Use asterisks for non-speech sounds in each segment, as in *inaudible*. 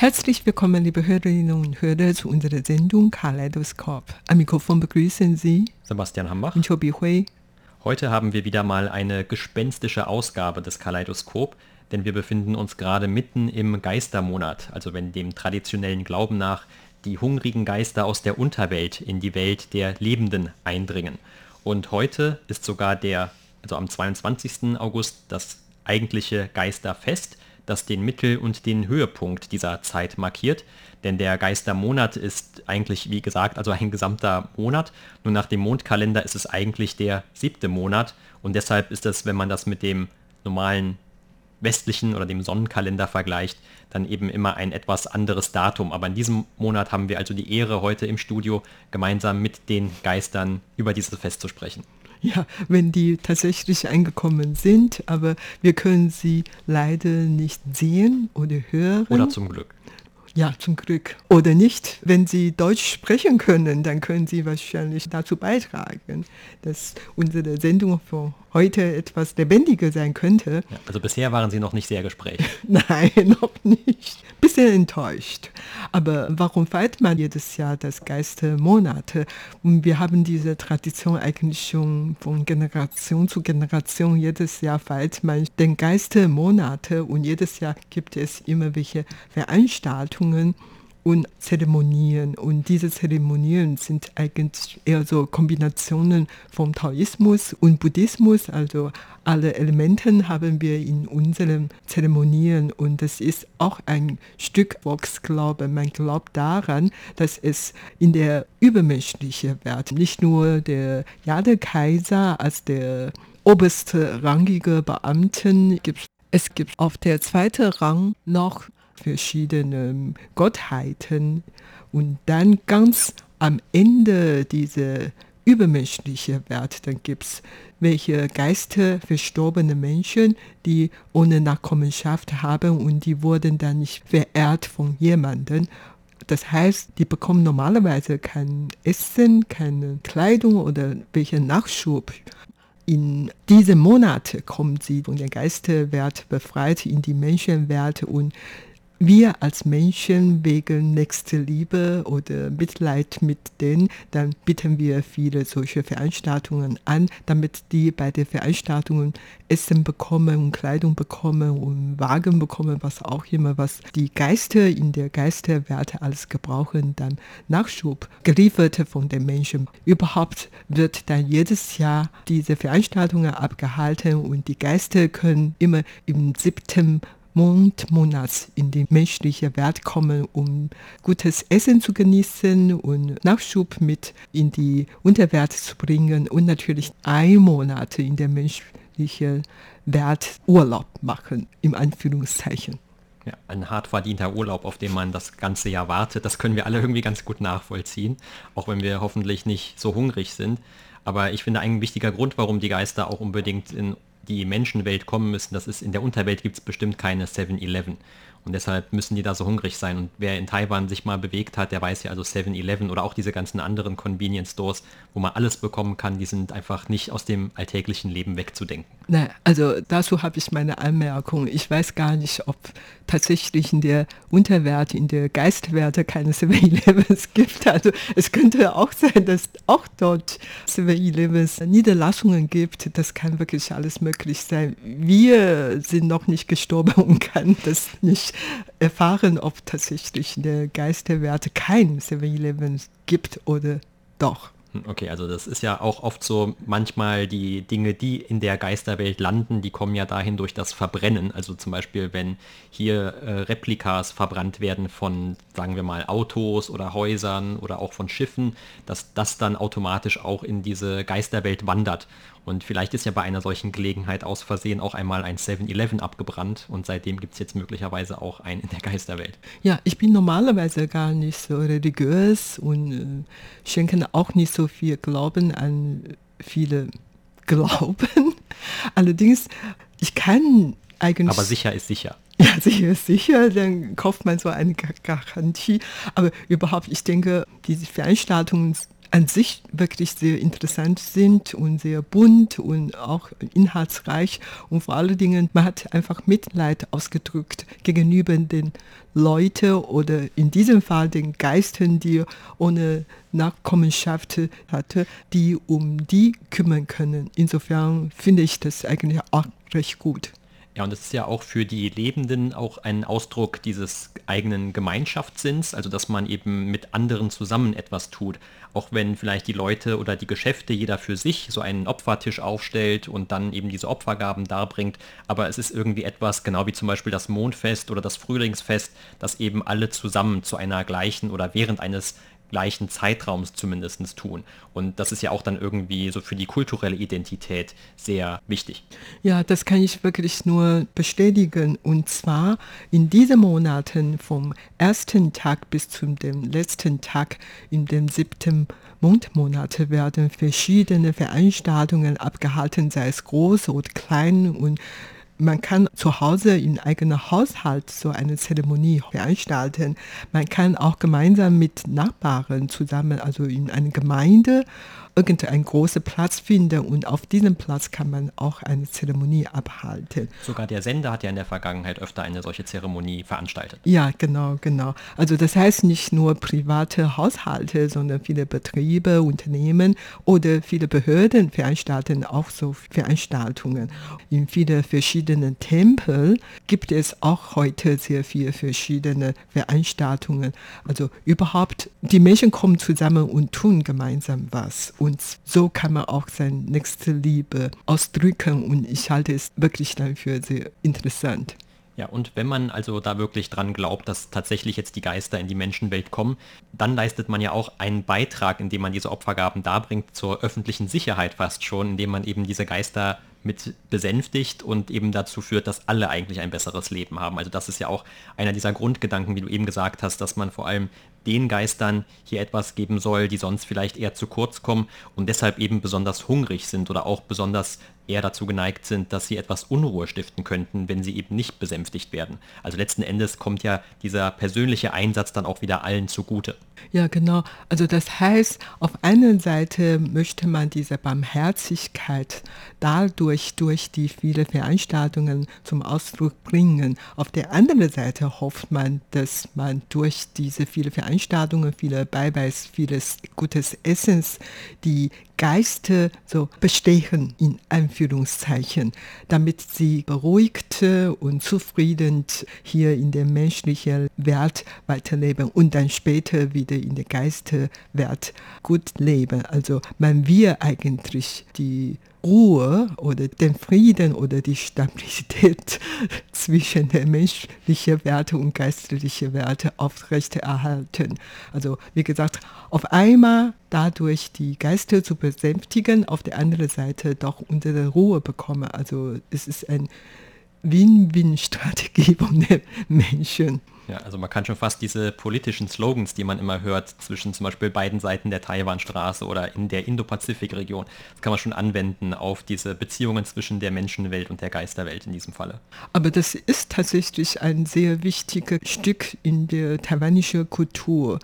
Herzlich willkommen, liebe Hörerinnen und Hörer, zu unserer Sendung Kaleidoskop. Am Mikrofon begrüßen Sie Sebastian Hambach und Chobi Hui. Heute haben wir wieder mal eine gespenstische Ausgabe des Kaleidoskop, denn wir befinden uns gerade mitten im Geistermonat, also wenn dem traditionellen Glauben nach die hungrigen Geister aus der Unterwelt in die Welt der Lebenden eindringen. Und heute ist sogar der, also am 22. August, das eigentliche Geisterfest, das den Mittel- und den Höhepunkt dieser Zeit markiert. Denn der Geistermonat ist eigentlich, wie gesagt, also ein gesamter Monat. Nur nach dem Mondkalender ist es eigentlich der siebte Monat. Und deshalb ist es, wenn man das mit dem normalen westlichen oder dem Sonnenkalender vergleicht, dann eben immer ein etwas anderes Datum. Aber in diesem Monat haben wir also die Ehre, heute im Studio gemeinsam mit den Geistern über dieses Fest zu sprechen. *laughs* Ja, wenn die tatsächlich eingekommen sind, aber wir können sie leider nicht sehen oder hören. Oder zum Glück. Ja, zum Glück. Oder nicht. Wenn Sie Deutsch sprechen können, dann können Sie wahrscheinlich dazu beitragen, dass unsere Sendung für heute etwas lebendiger sein könnte. Ja, also bisher waren Sie noch nicht sehr gesprächig. *laughs* Nein, noch nicht. Bisschen enttäuscht. Aber warum feiert man jedes Jahr das Geistermonate? Und wir haben diese Tradition eigentlich schon von Generation zu Generation. Jedes Jahr feiert man den Geistermonate und jedes Jahr gibt es immer welche Veranstaltungen und Zeremonien. Und diese Zeremonien sind eigentlich eher so Kombinationen vom Taoismus und Buddhismus. Also alle Elemente haben wir in unseren Zeremonien. Und das ist auch ein Stück Volksglaube. Man glaubt daran, dass es in der übermenschlichen Wert, nicht nur der Jade-Kaiser als der oberste rangige Beamten gibt. Es gibt auf der zweiten Rang noch verschiedene Gottheiten und dann ganz am Ende diese übermenschliche Wert, dann gibt es welche Geister verstorbene Menschen, die ohne Nachkommenschaft haben und die wurden dann nicht verehrt von jemandem. Das heißt, die bekommen normalerweise kein Essen, keine Kleidung oder welchen Nachschub. In diese Monate kommen sie von der Geisterwert befreit in die Menschenwerte und wir als Menschen wegen nächste Liebe oder Mitleid mit denen, dann bieten wir viele solche Veranstaltungen an, damit die bei den Veranstaltungen Essen bekommen und Kleidung bekommen und Wagen bekommen, was auch immer, was die Geister in der Geisterwerte alles gebrauchen, dann Nachschub geliefert von den Menschen. Überhaupt wird dann jedes Jahr diese Veranstaltungen abgehalten und die Geister können immer im siebten Mondmonats in die menschliche Welt kommen, um gutes Essen zu genießen und Nachschub mit in die Unterwelt zu bringen und natürlich ein Monat in der menschlichen Welt Urlaub machen, im Anführungszeichen. Ja, ein hart verdienter Urlaub, auf den man das ganze Jahr wartet, das können wir alle irgendwie ganz gut nachvollziehen, auch wenn wir hoffentlich nicht so hungrig sind. Aber ich finde, ein wichtiger Grund, warum die Geister auch unbedingt in die Menschenwelt kommen müssen, das ist in der Unterwelt gibt es bestimmt keine 7-Eleven. Und deshalb müssen die da so hungrig sein. Und wer in Taiwan sich mal bewegt hat, der weiß ja also 7-Eleven oder auch diese ganzen anderen Convenience Stores, wo man alles bekommen kann, die sind einfach nicht aus dem alltäglichen Leben wegzudenken. Nein, also dazu habe ich meine Anmerkung. Ich weiß gar nicht, ob tatsächlich in der Unterwerte, in der Geistwerte keine *laughs* 7-Elevens gibt. Also es könnte auch sein, dass auch dort 7-Elevens Niederlassungen gibt. Das kann wirklich alles möglich sein. Wir sind noch nicht gestorben *laughs* und kann das nicht erfahren, ob tatsächlich der Geisterwerte kein 7-Eleven gibt oder doch. Hm, okay, also das ist ja auch oft so, manchmal die Dinge, die in der Geisterwelt landen, die kommen ja dahin durch das Verbrennen. Also zum Beispiel, wenn hier äh, Replikas verbrannt werden von, sagen wir mal, Autos oder Häusern oder auch von Schiffen, dass das dann automatisch auch in diese Geisterwelt wandert. Und vielleicht ist ja bei einer solchen Gelegenheit aus Versehen auch einmal ein 7-Eleven abgebrannt und seitdem gibt es jetzt möglicherweise auch einen in der Geisterwelt. Ja, ich bin normalerweise gar nicht so religiös und äh, schenke auch nicht so viel Glauben an viele Glauben. *laughs* Allerdings, ich kann eigentlich... Aber sicher ist sicher. *laughs* Ja, sicher ist sicher, dann kauft man so eine Garantie. Aber überhaupt, ich denke, diese Veranstaltungen an sich wirklich sehr interessant sind und sehr bunt und auch inhaltsreich. Und vor allen Dingen, man hat einfach Mitleid ausgedrückt gegenüber den Leuten oder in diesem Fall den Geistern, die ohne Nachkommenschaft hatte, die um die kümmern können. Insofern finde ich das eigentlich auch recht gut. Ja, und es ist ja auch für die Lebenden auch ein Ausdruck dieses eigenen Gemeinschaftssinns, also dass man eben mit anderen zusammen etwas tut. Auch wenn vielleicht die Leute oder die Geschäfte jeder für sich so einen Opfertisch aufstellt und dann eben diese Opfergaben darbringt. Aber es ist irgendwie etwas, genau wie zum Beispiel das Mondfest oder das Frühlingsfest, das eben alle zusammen zu einer gleichen oder während eines gleichen Zeitraums zumindest tun. Und das ist ja auch dann irgendwie so für die kulturelle Identität sehr wichtig. Ja, das kann ich wirklich nur bestätigen. Und zwar in diesen Monaten vom ersten Tag bis zum letzten Tag in dem siebten Mondmonat werden verschiedene Veranstaltungen abgehalten, sei es groß oder klein und man kann zu Hause in eigener Haushalt so eine Zeremonie veranstalten. Man kann auch gemeinsam mit Nachbarn zusammen, also in einer Gemeinde irgendeinen großen Platz finden und auf diesem Platz kann man auch eine Zeremonie abhalten. Sogar der Sender hat ja in der Vergangenheit öfter eine solche Zeremonie veranstaltet. Ja, genau, genau. Also das heißt nicht nur private Haushalte, sondern viele Betriebe, Unternehmen oder viele Behörden veranstalten auch so Veranstaltungen. In vielen verschiedenen Tempeln gibt es auch heute sehr viele verschiedene Veranstaltungen. Also überhaupt, die Menschen kommen zusammen und tun gemeinsam was. Und so kann man auch seine nächste Liebe ausdrücken. Und ich halte es wirklich dafür sehr interessant. Ja, und wenn man also da wirklich dran glaubt, dass tatsächlich jetzt die Geister in die Menschenwelt kommen, dann leistet man ja auch einen Beitrag, indem man diese Opfergaben darbringt, zur öffentlichen Sicherheit fast schon, indem man eben diese Geister mit besänftigt und eben dazu führt, dass alle eigentlich ein besseres Leben haben. Also das ist ja auch einer dieser Grundgedanken, wie du eben gesagt hast, dass man vor allem den Geistern hier etwas geben soll, die sonst vielleicht eher zu kurz kommen und deshalb eben besonders hungrig sind oder auch besonders eher dazu geneigt sind, dass sie etwas Unruhe stiften könnten, wenn sie eben nicht besänftigt werden. Also letzten Endes kommt ja dieser persönliche Einsatz dann auch wieder allen zugute. Ja, genau. Also das heißt, auf einer Seite möchte man diese Barmherzigkeit dadurch durch die vielen Veranstaltungen zum Ausdruck bringen. Auf der anderen Seite hofft man, dass man durch diese vielen Veranstaltungen, viele Beibeis, vieles gutes Essens die Geister so bestehen, in Anführungszeichen, damit sie beruhigt und zufrieden hier in der menschlichen Welt weiterleben und dann später wieder in der Geisterwelt gut leben. Also man will eigentlich die Ruhe oder den Frieden oder die Stabilität *laughs* zwischen der menschlichen Werte und geistlichen Werte aufrechterhalten. Also wie gesagt, auf einmal dadurch die Geister zu besänftigen, auf der anderen Seite doch unsere Ruhe bekommen. Also es ist eine Win-Win-Strategie *laughs* von den Menschen. Ja, also man kann schon fast diese politischen Slogans, die man immer hört, zwischen zum Beispiel beiden Seiten der Taiwanstraße oder in der Indo-Pazifik-Region, das kann man schon anwenden auf diese Beziehungen zwischen der Menschenwelt und der Geisterwelt in diesem Falle. Aber das ist tatsächlich ein sehr wichtiges Stück in der taiwanischen Kultur.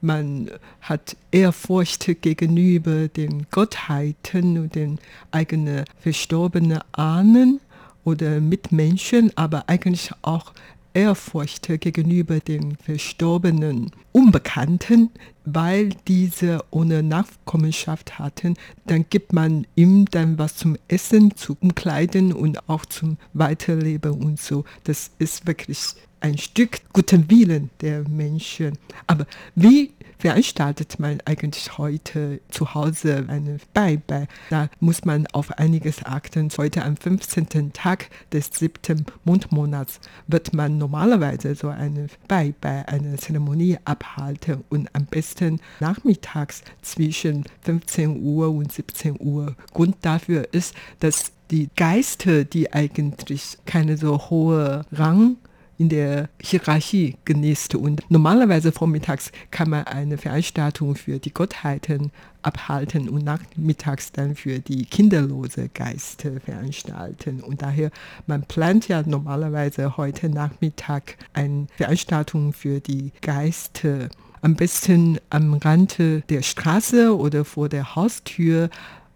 Man hat Ehrfurcht gegenüber den Gottheiten und den eigenen verstorbenen Ahnen oder Mitmenschen, aber eigentlich auch Ehrfurcht gegenüber den verstorbenen Unbekannten, weil diese ohne Nachkommenschaft hatten, dann gibt man ihm dann was zum Essen, zum Umkleiden und auch zum Weiterleben und so. Das ist wirklich ein Stück guten Willen der Menschen. Aber wie veranstaltet man eigentlich heute zu Hause eine Beibe. Da muss man auf einiges achten. Heute am 15. Tag des siebten Mondmonats wird man normalerweise so eine Beibe, eine Zeremonie abhalten und am besten nachmittags zwischen 15 Uhr und 17 Uhr. Grund dafür ist, dass die Geister, die eigentlich keine so hohe Rang in der Hierarchie genießt. Und normalerweise vormittags kann man eine Veranstaltung für die Gottheiten abhalten und nachmittags dann für die kinderlose Geister veranstalten. Und daher, man plant ja normalerweise heute Nachmittag eine Veranstaltung für die Geister am besten am Rande der Straße oder vor der Haustür.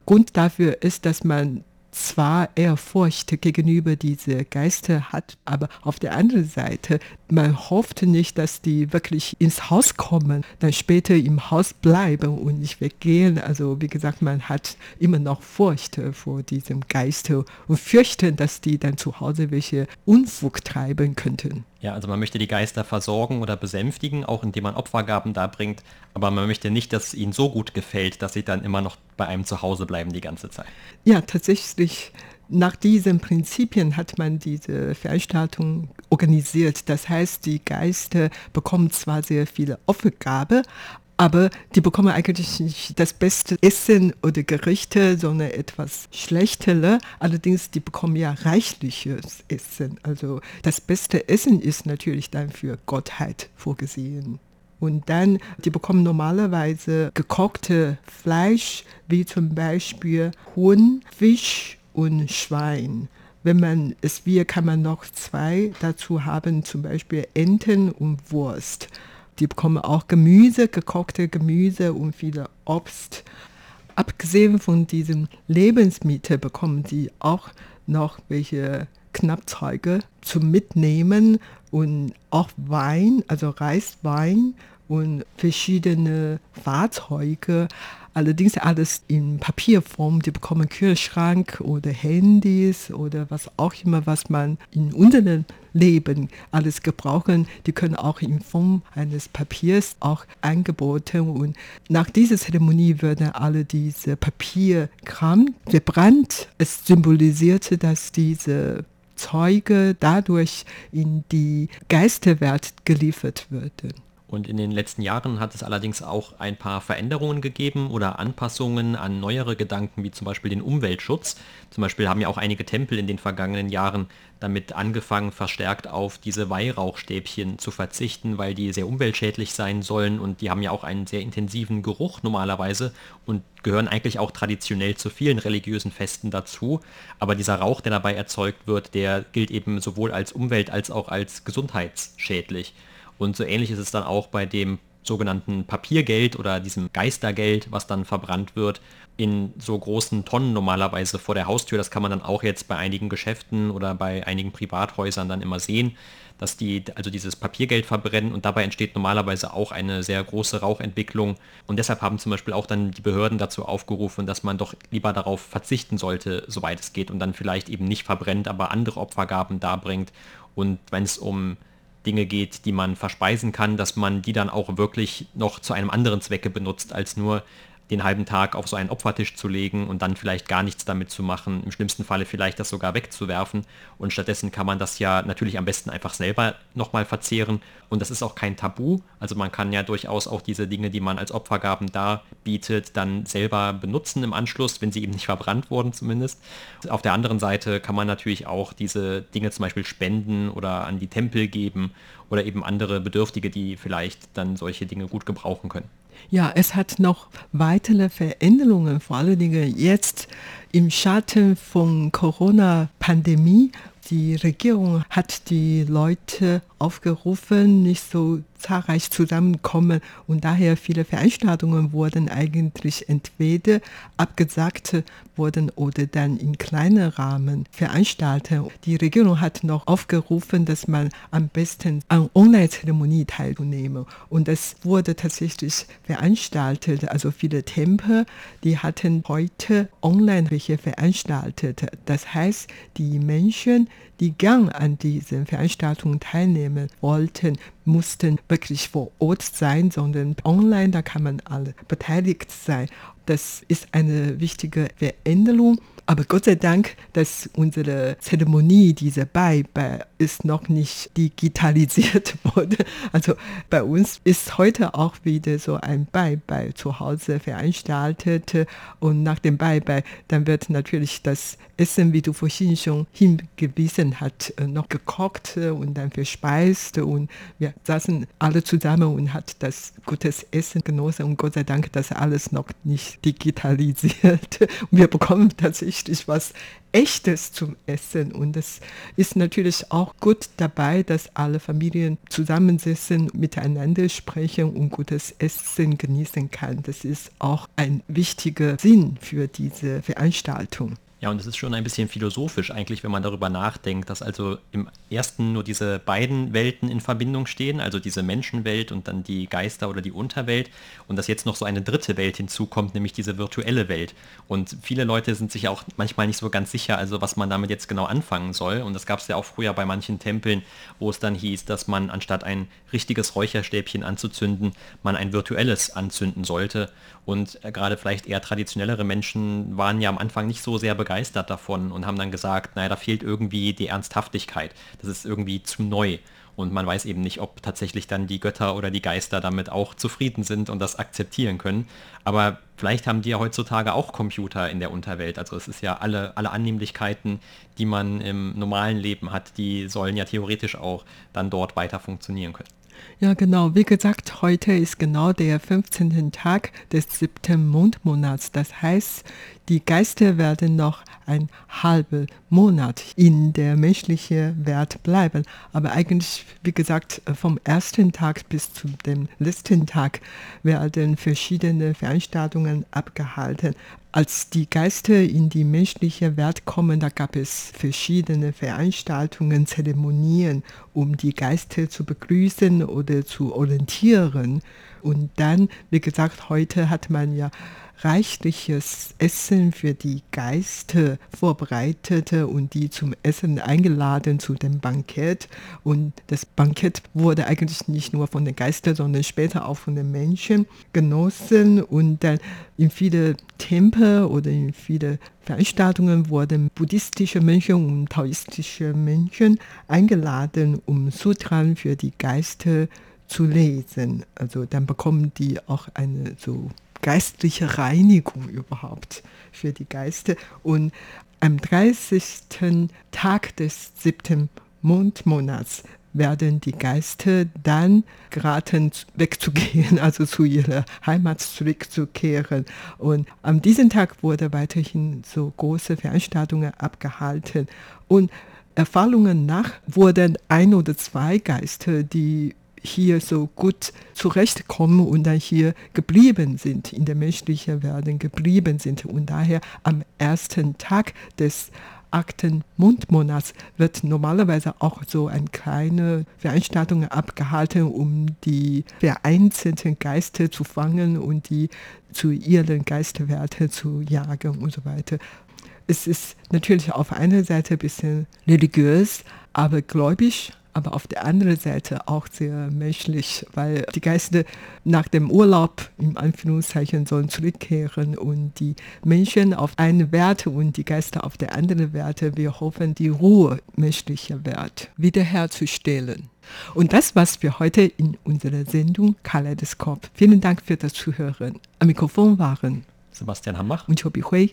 Grund dafür ist, dass man zwar Ehrfurcht gegenüber diese Geister hat, aber auf der anderen Seite, man hofft nicht, dass die wirklich ins Haus kommen, dann später im Haus bleiben und nicht weggehen. Also wie gesagt, man hat immer noch Furcht vor diesem Geister und fürchten, dass die dann zu Hause welche Unfug treiben könnten. Ja, also man möchte die Geister versorgen oder besänftigen, auch indem man Opfergaben darbringt, aber man möchte nicht, dass es ihnen so gut gefällt, dass sie dann immer noch bei einem zu Hause bleiben die ganze Zeit. Ja, tatsächlich. Nach diesen Prinzipien hat man diese Veranstaltung organisiert. Das heißt, die Geister bekommen zwar sehr viele Opfergabe, aber die bekommen eigentlich nicht das beste Essen oder Gerichte, sondern etwas schlechtere. Allerdings, die bekommen ja reichliches Essen. Also das beste Essen ist natürlich dann für Gottheit vorgesehen. Und dann, die bekommen normalerweise gekochte Fleisch, wie zum Beispiel Huhn, Fisch und Schwein. Wenn man es will, kann man noch zwei dazu haben, zum Beispiel Enten und Wurst. Die bekommen auch Gemüse, gekochte Gemüse und viele Obst. Abgesehen von diesem Lebensmittel bekommen sie auch noch welche Knappzeuge zum Mitnehmen und auch Wein, also Reiswein und verschiedene Fahrzeuge. Allerdings alles in Papierform. Die bekommen Kühlschrank oder Handys oder was auch immer, was man in unserem Leben alles gebrauchen. Die können auch in Form eines Papiers auch angeboten. Und nach dieser Zeremonie werden alle diese Papierkram verbrannt. Es symbolisierte, dass diese Zeuge dadurch in die Geisterwelt geliefert würden. Und in den letzten Jahren hat es allerdings auch ein paar Veränderungen gegeben oder Anpassungen an neuere Gedanken, wie zum Beispiel den Umweltschutz. Zum Beispiel haben ja auch einige Tempel in den vergangenen Jahren damit angefangen, verstärkt auf diese Weihrauchstäbchen zu verzichten, weil die sehr umweltschädlich sein sollen und die haben ja auch einen sehr intensiven Geruch normalerweise und gehören eigentlich auch traditionell zu vielen religiösen Festen dazu. Aber dieser Rauch, der dabei erzeugt wird, der gilt eben sowohl als Umwelt- als auch als gesundheitsschädlich. Und so ähnlich ist es dann auch bei dem sogenannten Papiergeld oder diesem Geistergeld, was dann verbrannt wird, in so großen Tonnen normalerweise vor der Haustür. Das kann man dann auch jetzt bei einigen Geschäften oder bei einigen Privathäusern dann immer sehen, dass die also dieses Papiergeld verbrennen und dabei entsteht normalerweise auch eine sehr große Rauchentwicklung. Und deshalb haben zum Beispiel auch dann die Behörden dazu aufgerufen, dass man doch lieber darauf verzichten sollte, soweit es geht und dann vielleicht eben nicht verbrennt, aber andere Opfergaben darbringt. Und wenn es um Dinge geht, die man verspeisen kann, dass man die dann auch wirklich noch zu einem anderen Zwecke benutzt, als nur den halben Tag auf so einen Opfertisch zu legen und dann vielleicht gar nichts damit zu machen, im schlimmsten Falle vielleicht das sogar wegzuwerfen. Und stattdessen kann man das ja natürlich am besten einfach selber nochmal verzehren. Und das ist auch kein Tabu. Also man kann ja durchaus auch diese Dinge, die man als Opfergaben darbietet, dann selber benutzen im Anschluss, wenn sie eben nicht verbrannt wurden zumindest. Auf der anderen Seite kann man natürlich auch diese Dinge zum Beispiel spenden oder an die Tempel geben oder eben andere Bedürftige, die vielleicht dann solche Dinge gut gebrauchen können. Ja, es hat noch weitere Veränderungen, vor allen Dingen jetzt im Schatten von Corona-Pandemie. Die Regierung hat die Leute aufgerufen, nicht so zahlreich zusammenkommen und daher viele Veranstaltungen wurden eigentlich entweder abgesagt wurden oder dann in kleinen Rahmen veranstaltet. Die Regierung hat noch aufgerufen, dass man am besten an Online-Zeremonie teilnehmen und es wurde tatsächlich veranstaltet. Also viele Tempel, die hatten heute online welche veranstaltet. Das heißt, die Menschen, die gern an diesen Veranstaltungen teilnehmen wollten, mussten wirklich vor Ort sein, sondern online, da kann man alle beteiligt sein. Das ist eine wichtige Veränderung. Aber Gott sei Dank, dass unsere Zeremonie, diese Beibe, ist noch nicht digitalisiert *laughs* worden. Also bei uns ist heute auch wieder so ein Beibe zu Hause veranstaltet. Und nach dem Beibe, dann wird natürlich das Essen, wie du vorhin schon hingewiesen hast, noch gekocht und dann verspeist. Und wir saßen alle zusammen und hat das gutes Essen genossen. Und Gott sei Dank, dass alles noch nicht digitalisiert. Und *laughs* wir bekommen tatsächlich was Echtes zum Essen. Und es ist natürlich auch gut dabei, dass alle Familien zusammensitzen, miteinander sprechen und gutes Essen genießen kann. Das ist auch ein wichtiger Sinn für diese Veranstaltung. Ja, und es ist schon ein bisschen philosophisch eigentlich, wenn man darüber nachdenkt, dass also im ersten nur diese beiden Welten in Verbindung stehen, also diese Menschenwelt und dann die Geister oder die Unterwelt und dass jetzt noch so eine dritte Welt hinzukommt, nämlich diese virtuelle Welt. Und viele Leute sind sich auch manchmal nicht so ganz sicher, also was man damit jetzt genau anfangen soll. Und das gab es ja auch früher bei manchen Tempeln, wo es dann hieß, dass man anstatt ein richtiges Räucherstäbchen anzuzünden, man ein virtuelles anzünden sollte. Und äh, gerade vielleicht eher traditionellere Menschen waren ja am Anfang nicht so sehr begeistert davon und haben dann gesagt, naja, da fehlt irgendwie die Ernsthaftigkeit. Das ist irgendwie zu neu. Und man weiß eben nicht, ob tatsächlich dann die Götter oder die Geister damit auch zufrieden sind und das akzeptieren können. Aber vielleicht haben die ja heutzutage auch Computer in der Unterwelt. Also es ist ja alle, alle Annehmlichkeiten, die man im normalen Leben hat, die sollen ja theoretisch auch dann dort weiter funktionieren können. Ja, genau. Wie gesagt, heute ist genau der 15. Tag des siebten Mondmonats. Das heißt, die Geister werden noch ein halber Monat in der menschlichen Welt bleiben. Aber eigentlich, wie gesagt, vom ersten Tag bis zu dem letzten Tag werden verschiedene Veranstaltungen abgehalten. Als die Geister in die menschliche Welt kommen, da gab es verschiedene Veranstaltungen, Zeremonien, um die Geister zu begrüßen oder zu orientieren. Und dann, wie gesagt, heute hat man ja reichliches Essen für die Geister vorbereitet und die zum Essen eingeladen zu dem Bankett. Und das Bankett wurde eigentlich nicht nur von den Geistern, sondern später auch von den Menschen genossen. Und dann in viele Tempel oder in viele Veranstaltungen wurden buddhistische Mönche und taoistische Menschen eingeladen, um Sutran für die Geister zu lesen. Also dann bekommen die auch eine so geistliche Reinigung überhaupt für die Geister. Und am 30. Tag des siebten Mondmonats werden die Geister dann geraten, wegzugehen, *laughs* also zu ihrer Heimat zurückzukehren. Und an diesem Tag wurde weiterhin so große Veranstaltungen abgehalten. Und Erfahrungen nach wurden ein oder zwei Geister, die hier so gut zurechtkommen und dann hier geblieben sind, in der menschlichen Welt geblieben sind. Und daher am ersten Tag des achten Mondmonats wird normalerweise auch so eine kleine Veranstaltung abgehalten, um die vereinzelten Geister zu fangen und die zu ihren Geisterwerten zu jagen und so weiter. Es ist natürlich auf einer Seite ein bisschen religiös, aber gläubig aber auf der anderen Seite auch sehr menschlich, weil die Geister nach dem Urlaub im Anführungszeichen sollen zurückkehren und die Menschen auf eine Werte und die Geister auf der anderen Werte. Wir hoffen, die Ruhe menschlicher Wert wiederherzustellen. Und das war's für heute in unserer Sendung Kaleidoskop. Vielen Dank für das Zuhören. Am Mikrofon waren Sebastian Hambach und Chobi Hui.